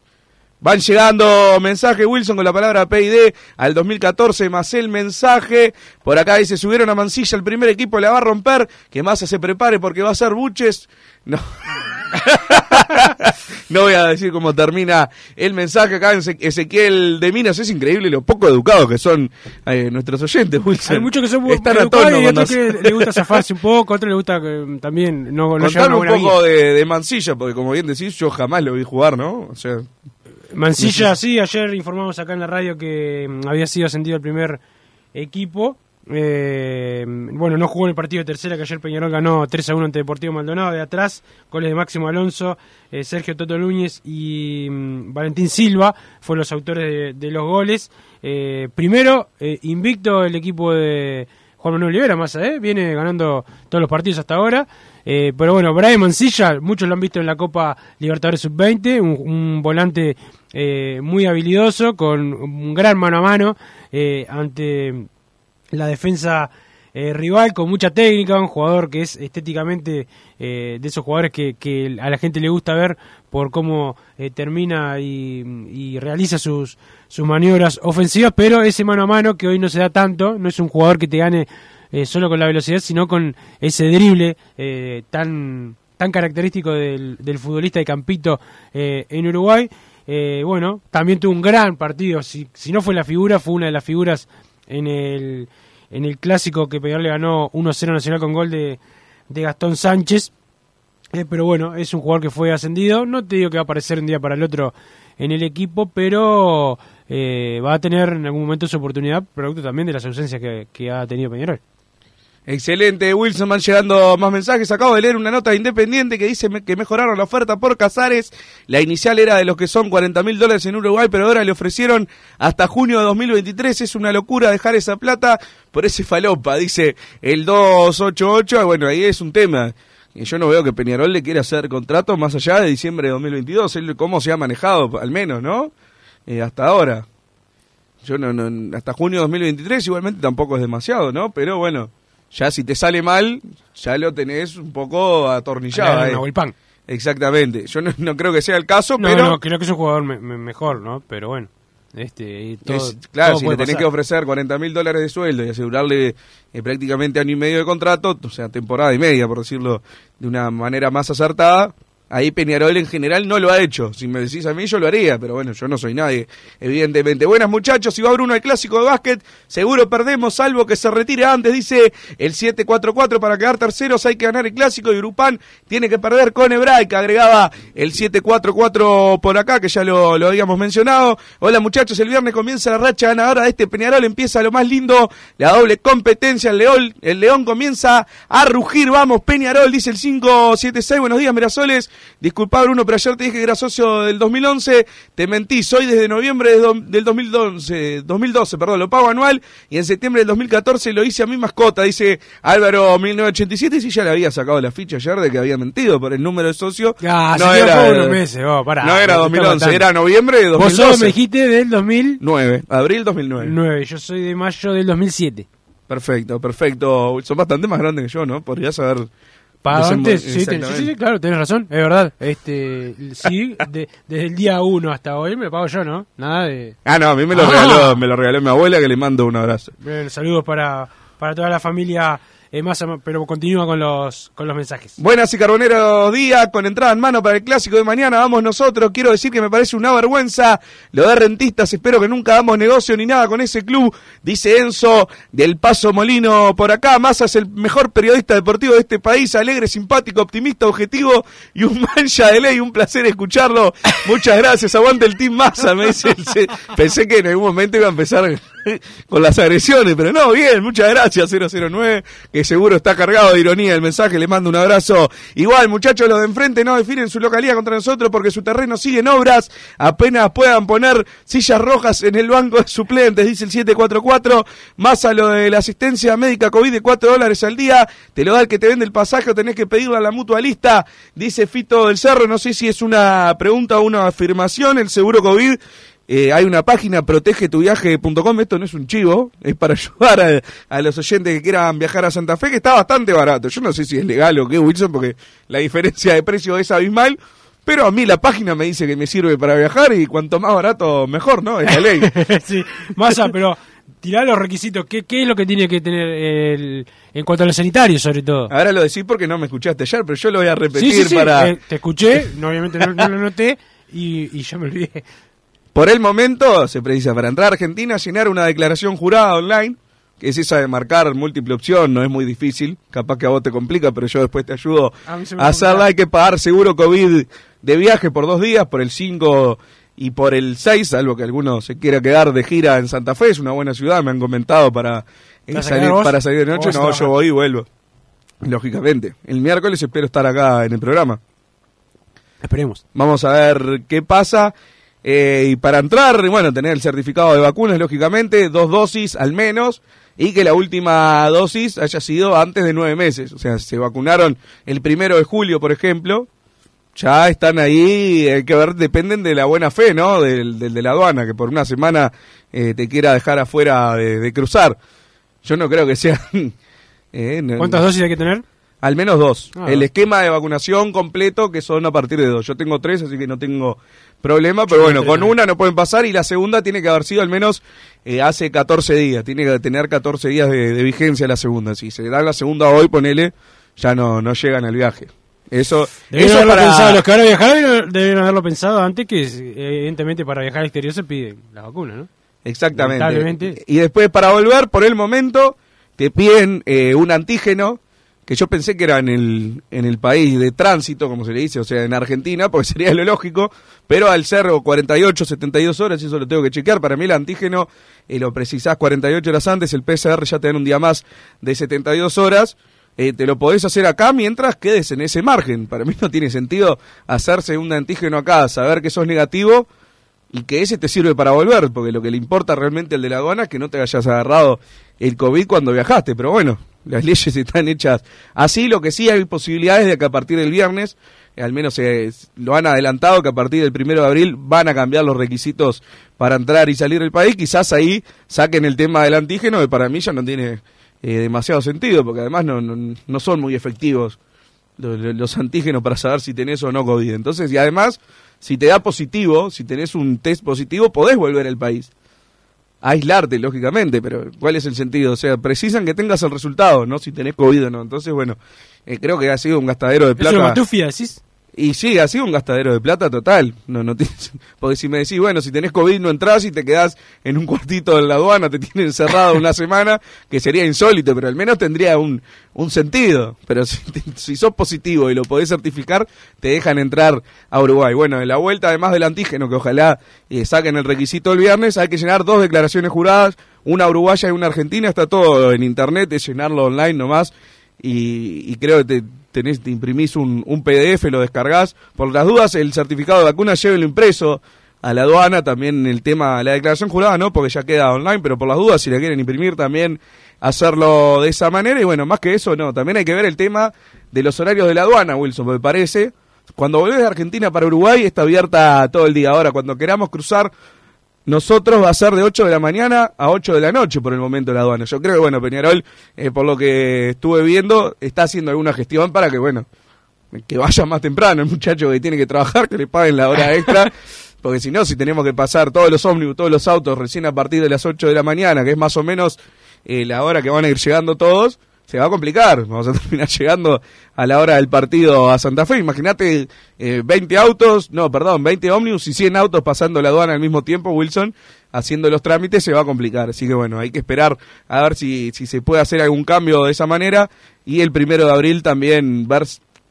Van llegando mensajes, Wilson, con la palabra PID al 2014, más el mensaje. Por acá dice, subieron a Mansilla, el primer equipo la va a romper, que Massa se prepare porque va a ser buches. No. no voy a decir cómo termina el mensaje acá en Ezequiel de Minas. Es increíble lo poco educados que son eh, nuestros oyentes, Wilson. Hay muchos que son a tono y otros que le gusta zafarse un poco, otros le gusta que también no, no Contame un poco de, de, Mansilla, porque como bien decís, yo jamás lo vi jugar, ¿no? O sea... Mansilla, sí, ayer informamos acá en la radio que mm, había sido ascendido el primer equipo. Eh, bueno, no jugó en el partido de tercera que ayer Peñarol ganó 3 a 1 ante Deportivo Maldonado. De atrás, goles de Máximo Alonso, eh, Sergio Toto Núñez y mm, Valentín Silva fueron los autores de, de los goles. Eh, primero, invicto el equipo de Juan Manuel Olivera, más ¿eh? viene ganando todos los partidos hasta ahora. Eh, pero bueno, Brian Mancilla, muchos lo han visto en la Copa Libertadores Sub-20, un, un, volante eh, muy habilidoso, con un gran mano a mano eh, ante la defensa eh, rival, con mucha técnica, un jugador que es estéticamente de esos jugadores que, a la gente le gusta ver por cómo termina y, realiza sus, maniobras ofensivas, pero ese mano a mano que hoy no se da tanto, no es un jugador que te gane eh, solo con la velocidad, sino con ese drible eh, tan, tan característico del, del futbolista de Campito eh, en Uruguay. bueno, también tuvo un gran partido, si, si no fue la figura, fue una de las figuras en el, en el clásico que Peñarol le ganó 1-0 Nacional con gol de, Gastón Sánchez. pero bueno, es un jugador que fue ascendido. No te digo que va a aparecer un día para el otro en el equipo, pero eh, va a tener en algún momento su oportunidad, producto también de las ausencias que ha tenido Peñarol. Excelente, Wilson, van llegando más mensajes. Acabo de leer una nota de Independiente que dice que mejoraron la oferta por Casares. La inicial era de los que son 40 mil dólares en Uruguay, pero ahora le ofrecieron hasta junio de 2023. Es una locura dejar esa plata por ese falopa, dice el 288. Bueno, ahí es un tema. Yo no veo que Peñarol le quiera hacer contrato más allá de diciembre de 2022. ¿Cómo se ha manejado, al menos, no? Eh, hasta ahora. Yo no, no, hasta junio de 2023 igualmente tampoco es demasiado, ¿no? Pero bueno ya si te sale mal, ya lo tenés un poco atornillado. Eh. pan. Exactamente. Yo no, no, creo que sea el caso, no, pero... No, creo que es un jugador me, me, mejor, ¿no? Pero bueno. Este, todo, es, claro, todo si le tenés pasar. que ofrecer 40 mil dólares de sueldo y asegurarle eh, prácticamente año y medio de contrato, o sea, temporada y media, por decirlo de una manera más acertada, Ahí Peñarol en general no lo ha hecho. Si me decís a mí, yo lo haría, pero bueno, yo no soy nadie, evidentemente. Buenas muchachos, si va Bruno al clásico de básquet, seguro perdemos, salvo que se retire antes, dice el 7-4-4 para quedar terceros, hay que ganar el clásico y Grupán tiene que perder con Hebraica, agregaba el 7-4-4 por acá, que ya lo, lo habíamos mencionado. Hola muchachos, el viernes comienza la racha ganadora de este Peñarol, empieza lo más lindo, la doble competencia, el León, el León comienza a rugir, vamos Peñarol, dice el 5-7-6, buenos días Mirasoles. Disculpa Bruno, pero ayer te dije que era socio del 2011. Te mentí, soy desde noviembre del 2012, 2012, perdón, lo pago anual. Y en septiembre del 2014 lo hice a mi mascota, dice Álvaro 1987. Y si ya le había sacado la ficha ayer de que había mentido por el número de socio. Ah, no era, por unos meses, vos, pará, no era te 2011, está era noviembre de Vos 2012. solo me dijiste del 2009, 9, abril 2009. yo soy de mayo del 2007. Perfecto, perfecto. Son bastante más grandes que yo, ¿no? Podrías haber... Antes, sí, ten- sí, sí, claro, tenés razón, es verdad. Este, sí, de- desde el día 1 hasta hoy me pago yo, ¿no? Nada de... Ah, no, a mí me lo, Ah. regaló, me lo regaló mi abuela, que le mando un abrazo. Bien, saludos para, para toda la familia eh, pero continúa con los, con los mensajes. Buenas y carboneros días, con entrada en mano para el clásico de mañana, vamos nosotros. Quiero decir que me parece una vergüenza lo de rentistas, espero que nunca hagamos negocio ni nada con ese club, dice Enzo del Paso Molino por acá. Massa es el mejor periodista deportivo de este país, alegre, simpático, optimista, objetivo y un mancha de ley, un placer escucharlo. Muchas gracias, aguante el Team Massa, me dice. el Pensé que en algún momento iba a empezar con las agresiones, pero no, bien, muchas gracias 009, que seguro está cargado de ironía el mensaje, le mando un abrazo. Igual, muchachos, los de enfrente no definen su localidad contra nosotros porque su terreno sigue en obras, apenas puedan poner sillas rojas en el banco de suplentes, dice el 744, más a lo de la asistencia médica COVID de 4 dólares al día, te lo da el que te vende el pasaje o tenés que pedirlo a la mutualista, dice Fito del Cerro, no sé si es una pregunta o una afirmación, el seguro COVID eh, hay una página, protegetuviaje.com, esto no es un chivo, es para ayudar a, a los oyentes que quieran viajar a Santa Fe, que está bastante barato. Yo no sé si es legal o qué, Wilson, porque la diferencia de precio es abismal, pero a mí la página me dice que me sirve para viajar y cuanto más barato, mejor, ¿no? Es la ley. sí, Massa, pero tirá los requisitos. ¿Qué, ¿Qué es lo que tiene que tener el, en cuanto a los sanitarios, sobre todo? Ahora lo decís porque no me escuchaste ayer, pero yo lo voy a repetir Sí, sí, sí, para... eh, te escuché, no, obviamente no, no lo noté y, y ya me olvidé. Por el momento se precisa para entrar a Argentina llenar una declaración jurada online, que es esa de marcar múltiple opción, no es muy difícil, capaz que a vos te complica, pero yo después te ayudo A hacerla. Hay que pagar seguro COVID de viaje por dos días, por el 5 y por el 6, salvo que alguno se quiera quedar de gira en Santa Fe, es una buena ciudad, me han comentado para, eh, ¿Vas a salir, para salir de ¿O noche. No, yo voy y vuelvo, lógicamente. El miércoles espero estar acá en el programa. Esperemos. Vamos a ver qué pasa. Eh, y para entrar, bueno, tener el certificado de vacunas, lógicamente, dos dosis al menos, y que la última dosis haya sido antes de nueve meses. O sea, se vacunaron el primero de julio, por ejemplo, ya están ahí, hay que ver, dependen de la buena fe, ¿no? Del, del de la aduana, que por una semana eh, te quiera dejar afuera de, de cruzar. Yo no creo que sean... eh, no- ¿Cuántas dosis hay que tener? Al menos dos. Ah. El esquema de vacunación completo, que son a partir de dos. Yo tengo tres, así que no tengo problema, pero bueno, con una no pueden pasar y la segunda tiene que haber sido al menos eh, hace 14 días. Tiene que tener 14 días de, de vigencia la segunda. Si se da la segunda hoy, ponele, ya no, no llegan al viaje. Eso, eso haberlo para... pensado, los que van a viajar debieron haberlo pensado antes que eh, evidentemente para viajar al exterior se pide la vacuna, ¿no? Exactamente. Y después para volver, por el momento, te piden eh, un antígeno, que yo pensé que era en el, en el país de tránsito, como se le dice, o sea, en Argentina, porque sería lo lógico, pero al ser 48, 72 horas, eso lo tengo que chequear, para mí el antígeno eh, lo precisás 48 horas antes, el PCR ya te dan un día más de 72 horas, eh, te lo podés hacer acá mientras quedes en ese margen. Para mí no tiene sentido hacerse un antígeno acá, saber que sos negativo y que ese te sirve para volver, porque lo que le importa realmente al de la aduana es que no te hayas agarrado el COVID cuando viajaste, pero bueno, las leyes están hechas así, lo que sí hay posibilidades de que a partir del viernes, al menos eh, lo han adelantado, que a partir del primero de abril van a cambiar los requisitos para entrar y salir del país, quizás ahí saquen el tema del antígeno, que para mí ya no tiene eh, demasiado sentido, porque además no, no, no son muy efectivos los, los antígenos para saber si tenés o no COVID. Entonces, y además, si te da positivo, si tenés un test positivo, podés volver al país. Aislarte, lógicamente, pero ¿cuál es el sentido? O sea, precisan que tengas el resultado, no si tenés COVID o no. Entonces, bueno, eh, creo que ha sido un gastadero de ¿Es plata. una matufia, decís? Y sí, ha sido un gastadero de plata total. No, no tienes, porque si me decís, bueno, si tenés COVID no entras y te quedás en un cuartito de la aduana, te tienen encerrado una semana, que sería insólito, pero al menos tendría un, un sentido. Pero si, si sos positivo y lo podés certificar, te dejan entrar a Uruguay. Bueno, en la vuelta, además del antígeno, que ojalá eh, saquen el requisito el viernes, hay que llenar dos declaraciones juradas, una uruguaya y una argentina, está todo en internet, es llenarlo online nomás. Y, y creo que te, tenés, te imprimís un, un PDF, lo descargas. Por las dudas, el certificado de vacuna llévelo impreso a la aduana, también el tema, la declaración jurada, ¿no? Porque ya queda online, pero por las dudas, si la quieren imprimir también, hacerlo de esa manera. Y bueno, más que eso, no, también hay que ver el tema de los horarios de la aduana, Wilson, me parece. Cuando volvés de Argentina para Uruguay está abierta todo el día. Ahora, cuando queramos cruzar nosotros va a ser de 8 de la mañana a 8 de la noche por el momento la aduana. Yo creo que, bueno, Peñarol, eh, por lo que estuve viendo, está haciendo alguna gestión para que, bueno, que vaya más temprano el muchacho que tiene que trabajar, que le paguen la hora extra. Porque si no, si tenemos que pasar todos los ómnibus, todos los autos recién a partir de las 8 de la mañana, que es más o menos eh, la hora que van a ir llegando todos, se va a complicar. Vamos a terminar llegando a la hora del partido a Santa Fe. Imagínate eh, 20 autos, no, perdón, 20 ómnibus y 100 autos pasando la aduana al mismo tiempo, Wilson, haciendo los trámites, se va a complicar. Así que bueno, hay que esperar a ver si, si se puede hacer algún cambio de esa manera. Y el primero de abril también ver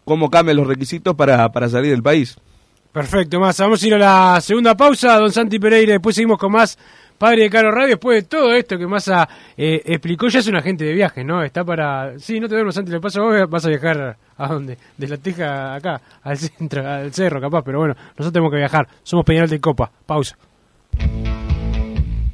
cómo cambian los requisitos para, para salir del país. Perfecto, más. Vamos a ir a la segunda pausa, don Santi Pereira. Después seguimos con más Padre de Caro Radio. Después de todo esto que Massa eh, explicó, ya es un agente de viaje, ¿no? Está para. Sí, no te duermas, Santi. Le pasa vos, vas a viajar a dónde? De la Teja acá, al centro, al cerro, capaz. Pero bueno, nosotros tenemos que viajar. Somos Peñarol de Copa. Pausa.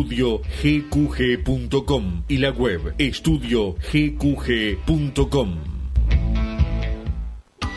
estudiogqg.com y la web estudiogqg.com.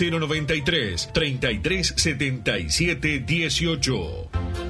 093 33 77 18.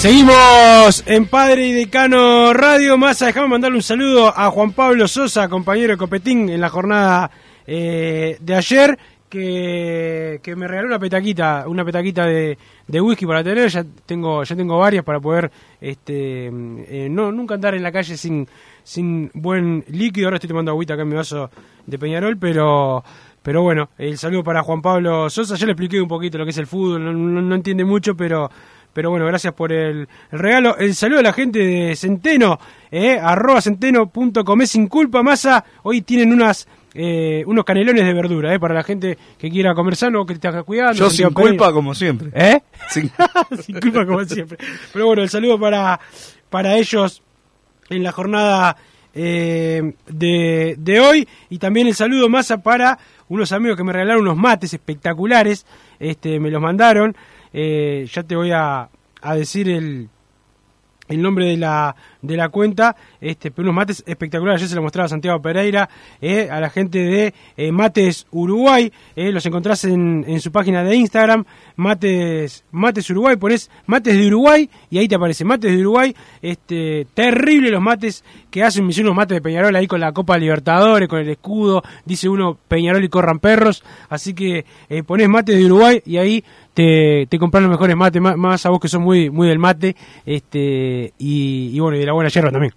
Seguimos en Padre y Decano Radio Massa. Dejamos mandarle un saludo a Juan Pablo Sosa, compañero de Copetín en la jornada eh, de ayer, que, me regaló una petaquita, una petaquita de, de whisky para tener. Ya tengo, ya tengo varias para poder, este, eh, no nunca andar en la calle sin, sin buen líquido. Ahora estoy tomando agüita acá en mi vaso de Peñarol, pero pero bueno, el saludo para Juan Pablo Sosa. Ya le expliqué un poquito lo que es el fútbol, no, no- no entiende mucho, pero pero bueno, gracias por el, el regalo. El saludo a la gente de Centeno, eh, arroba centeno.com. sin culpa, masa. Hoy tienen unas eh, unos canelones de verdura, eh, para la gente que quiera comer sano, que te haga cuidando. Yo sin Pereira. culpa, como siempre. ¿Eh? Sin- Sin culpa como siempre. Pero bueno, el saludo para, para ellos en la jornada eh, de, de hoy. Y también el saludo más para unos amigos que me regalaron unos mates espectaculares. Este, me los mandaron. Eh, ya te voy a, a decir el, el nombre de la, de la cuenta, este, pero unos mates espectaculares, ya se lo mostraba Santiago Pereira, eh, a la gente de eh, Mates Uruguay, eh, los encontrás en, en su página de Instagram, Mates, Mates Uruguay, pones Mates de Uruguay y ahí te aparece Mates de Uruguay, este, terrible los mates que hacen, hicieron unos mates de Peñarol ahí con la Copa Libertadores, con el escudo, dice uno Peñarol y corran perros, así que eh, pones Mates de Uruguay y ahí te, te los mejores mates, más, más a vos que sos muy, muy del mate, este, y, y bueno, y de la buena yerba también.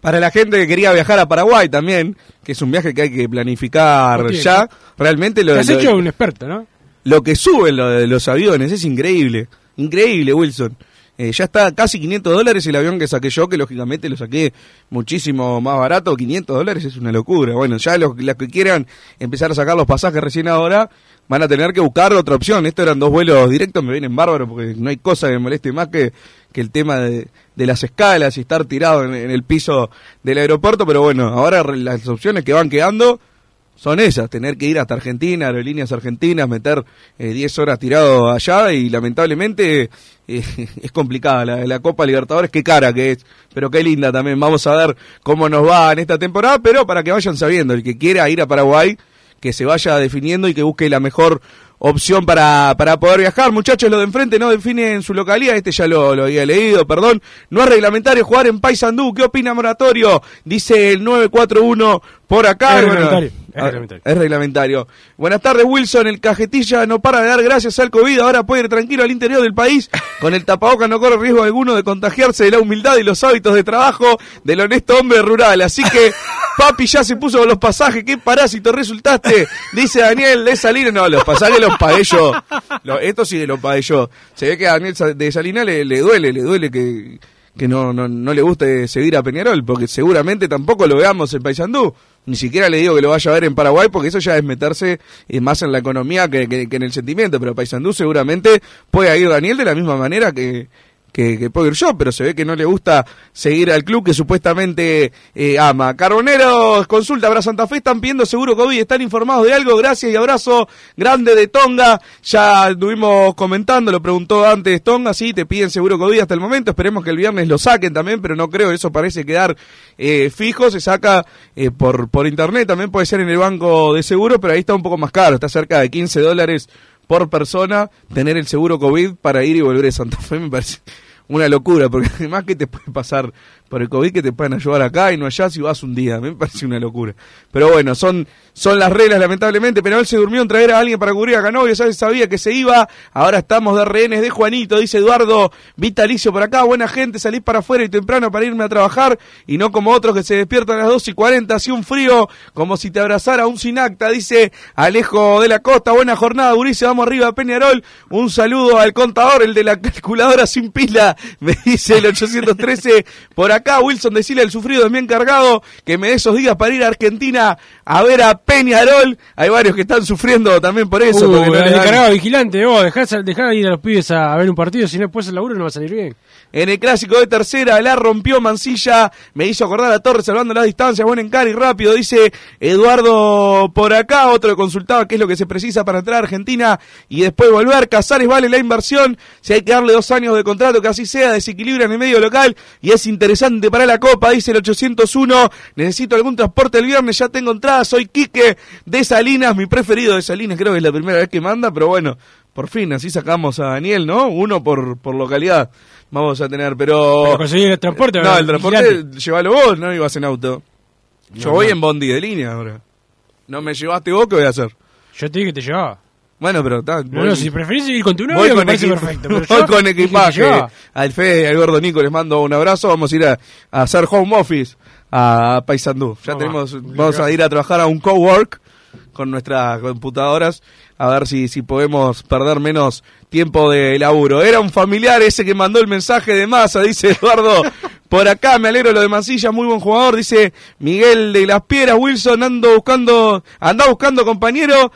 Para la gente que quería viajar a Paraguay también, que es un viaje que hay que planificar ya, realmente lo, Te has lo- hecho un experto, ¿no? lo que suben lo de los aviones es increíble. Increíble, Wilson. Eh, ya está casi 500 dólares el avión que saqué yo, que lógicamente lo saqué muchísimo más barato. 500 dólares es una locura. Bueno, ya los, los que quieran empezar a sacar los pasajes recién ahora van a tener que buscar otra opción. Estos eran dos vuelos directos, me vienen bárbaros porque no hay cosa que me moleste más que, que el tema de, de las escalas y estar tirado en, el piso del aeropuerto. Pero bueno, ahora las opciones que van quedando son esas, tener que ir hasta Argentina, aerolíneas argentinas, meter eh, 10 horas tirado allá y lamentablemente eh, es complicada la, la Copa Libertadores, qué cara que es, pero qué linda también. Vamos a ver cómo nos va en esta temporada, pero para que vayan sabiendo, el que quiera ir a Paraguay, que se vaya definiendo y que busque la mejor opción para, para poder viajar. Muchachos, lo de enfrente no define en su localidad, este ya lo, lo había leído, perdón. No es reglamentario jugar en Paysandú, ¿qué opina Moratorio? Dice el 941 por acá. Es Bueno, reglamentario. Es reglamentario. Es reglamentario. Buenas tardes, Wilson. El cajetilla no para de dar gracias al COVID. Ahora puede ir tranquilo al interior del país. Con el tapaboca no corre riesgo alguno de contagiarse de la humildad y los hábitos de trabajo del honesto hombre rural. Así que, papi ya se puso con los pasajes. ¿Qué parásito resultaste? Dice Daniel de Salinas. No, los pasajes los pagué yo. Lo- esto sí los pagué yo. Se ve que a Daniel de Salinas le, le duele, le duele que, que no, no, no le guste seguir a Peñarol, porque seguramente tampoco lo veamos en Paysandú. Ni siquiera le digo que lo vaya a ver en Paraguay, porque eso ya es meterse eh, más en la economía que, que- que en el sentimiento. Pero Paysandú seguramente puede ir Daniel de la misma manera que, que, que puedo ir yo, pero se ve que no le gusta seguir al club que supuestamente eh, ama. Carboneros, consulta para Santa Fe, están pidiendo seguro COVID, están informados de algo, gracias y abrazo grande de Tonga, ya estuvimos comentando, lo preguntó antes Tonga, sí, te piden seguro COVID hasta el momento, esperemos que el viernes lo saquen también, pero no creo, eso parece quedar eh, fijo, se saca eh, por, por internet, también puede ser en el banco de seguro, pero ahí está un poco más caro, está cerca de 15 dólares por persona tener el seguro COVID para ir y volver a Santa Fe me parece una locura, porque además que te puede pasar por el COVID que te pueden ayudar acá y no allá si vas un día, me parece una locura. Pero bueno, son, son las reglas lamentablemente, Penal se durmió en traer a alguien para cubrir a Canovio, ya se sabía que se iba, ahora estamos de rehenes de Juanito, dice Eduardo Vitalicio por acá, buena gente, salís para afuera y temprano para irme a trabajar. Y no como otros que se despiertan a las 2 y 40, así un frío, como si te abrazara un sinacta, dice Alejo de la Costa, buena jornada, Urice, vamos arriba, Peñarol, un saludo al contador, el de la calculadora sin pila, me dice el 813 por acá, Wilson decirle al sufrido de mi encargado que me dé esos días para ir a Argentina a ver a Peñarol, hay varios que están sufriendo también por eso. Uh, no el encargado vigilante, vos, dejá, dejá ir a los pibes a, a ver un partido, si no después el laburo no va a salir bien. En el clásico de tercera la rompió Mancilla, me hizo acordar a Torres salvando las distancias, buen encare y rápido, dice Eduardo por acá, otro que consultaba qué es lo que se precisa para entrar a Argentina y después volver. Casares vale la inversión, si hay que darle dos años de contrato, que así sea, desequilibra en el medio local y es interesante para la Copa, dice el 801, necesito algún transporte el viernes, ya tengo entrada, soy Quique de Salinas, mi preferido de Salinas, creo que es la primera vez que manda, pero bueno, por fin, así sacamos a Daniel, ¿no? Uno por, por localidad vamos a tener, pero... Pero conseguir el transporte, No, el transporte, vigilante. llévalo vos, no ibas en auto. Yo No, voy no. en bondi de línea ahora. ¿No me llevaste vos? ¿Qué voy a hacer? Yo te dije que te llevaba. Bueno, pero está... No, no, si preferís ir con tu voy novio, me con parece perfecto. pero voy yo con equipaje. Al Fede y al gordo Nico les mando un abrazo. Vamos a ir a, a hacer home office a Paysandú. Ya tenemos, vamos a ir a trabajar a un cowork con nuestras computadoras a ver si, si podemos perder menos tiempo de laburo. Era un familiar ese que mandó el mensaje de masa, dice Eduardo. Por acá me alegro lo de Mancilla, muy buen jugador, dice Miguel de las Piedras, Wilson ando buscando, anda buscando compañero,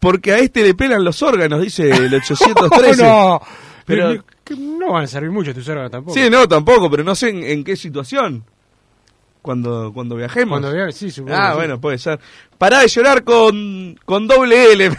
porque a este le pelan los órganos, dice el 813. no, Pero- no van a servir mucho tus órganos tampoco. Sí, no, tampoco, pero no sé en, en qué situación. Cuando, cuando viajemos. Cuando vea, sí, supongo. Ah, bueno, puede ser. Pará de llorar con, con doble L.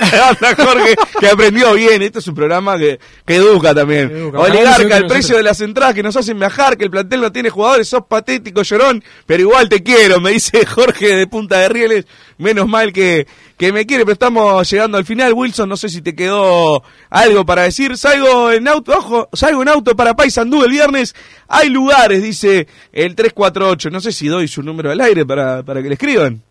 Anda, Jorge, que aprendió bien. Este es un programa que, que educa también. Educa. Oligarca, el precio de las entradas que nos hacen viajar, que el plantel no tiene jugadores, sos patético, llorón, pero igual te quiero, me dice Jorge de Punta de Rieles. Menos mal que, que me quiere, pero estamos llegando al final. Wilson, no sé si te quedó algo para decir. Salgo en auto, ojo, salgo en auto para Paysandú el viernes. Hay lugares, dice el 348. No sé si doy su número al aire para, para que le escriban.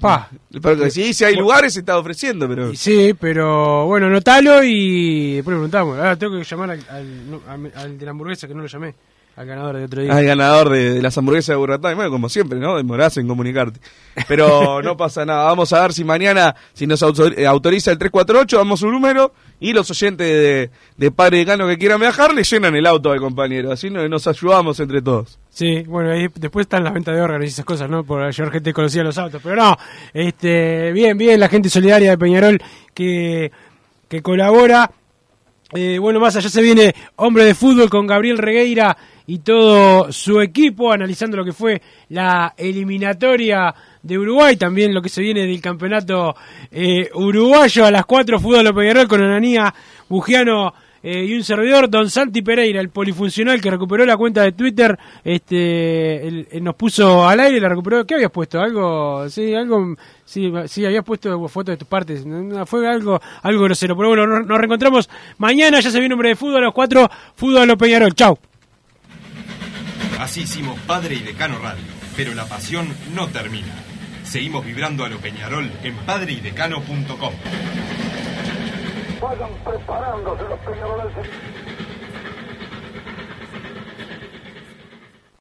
Pa. Porque si dice hay lugares, se está ofreciendo, pero... Sí, pero bueno, notalo y después le preguntamos. Ahora tengo que llamar al, al, al- al de la hamburguesa que no lo llamé, al ganador de otro día. Al ganador de, de las hamburguesas de Burratá. Bueno, como siempre, ¿no? Demorás en comunicarte. Pero no pasa nada. Vamos a ver si mañana, si nos eh, autoriza el 348, damos un número y los oyentes de, de Padre Decano que quieran viajar le llenan el auto al compañero. Así no- nos ayudamos entre todos. Sí, bueno, ahí después están las ventas de órganos y esas cosas, ¿no? Por llevar gente conocida los autos. Pero no, este, bien, bien, la gente solidaria de Peñarol que, que colabora. Eh, bueno, más allá se viene Hombre de Fútbol con Gabriel Regueira y todo su equipo, analizando lo que fue la eliminatoria de Uruguay, también lo que se viene del campeonato eh, uruguayo a las 4, Fútbol Peñarol con Ananía Bugiano eh, y un servidor, Don Santi Pereira, el polifuncional que recuperó la cuenta de Twitter, este, él nos puso al aire, la recuperó. ¿Qué habías puesto? Algo, sí, algo, sí, sí, habías puesto fotos de tus partes. Fue algo, algo grosero. Pero bueno, nos, reencontramos mañana. Ya se viene hombre de fútbol a los cuatro. Fútbol a Peñarol. Chau. Así hicimos Padre y Decano Radio, pero la pasión no termina. Seguimos vibrando a lo Peñarol en padreidecano.com. Vayan preparándose los peñaroles.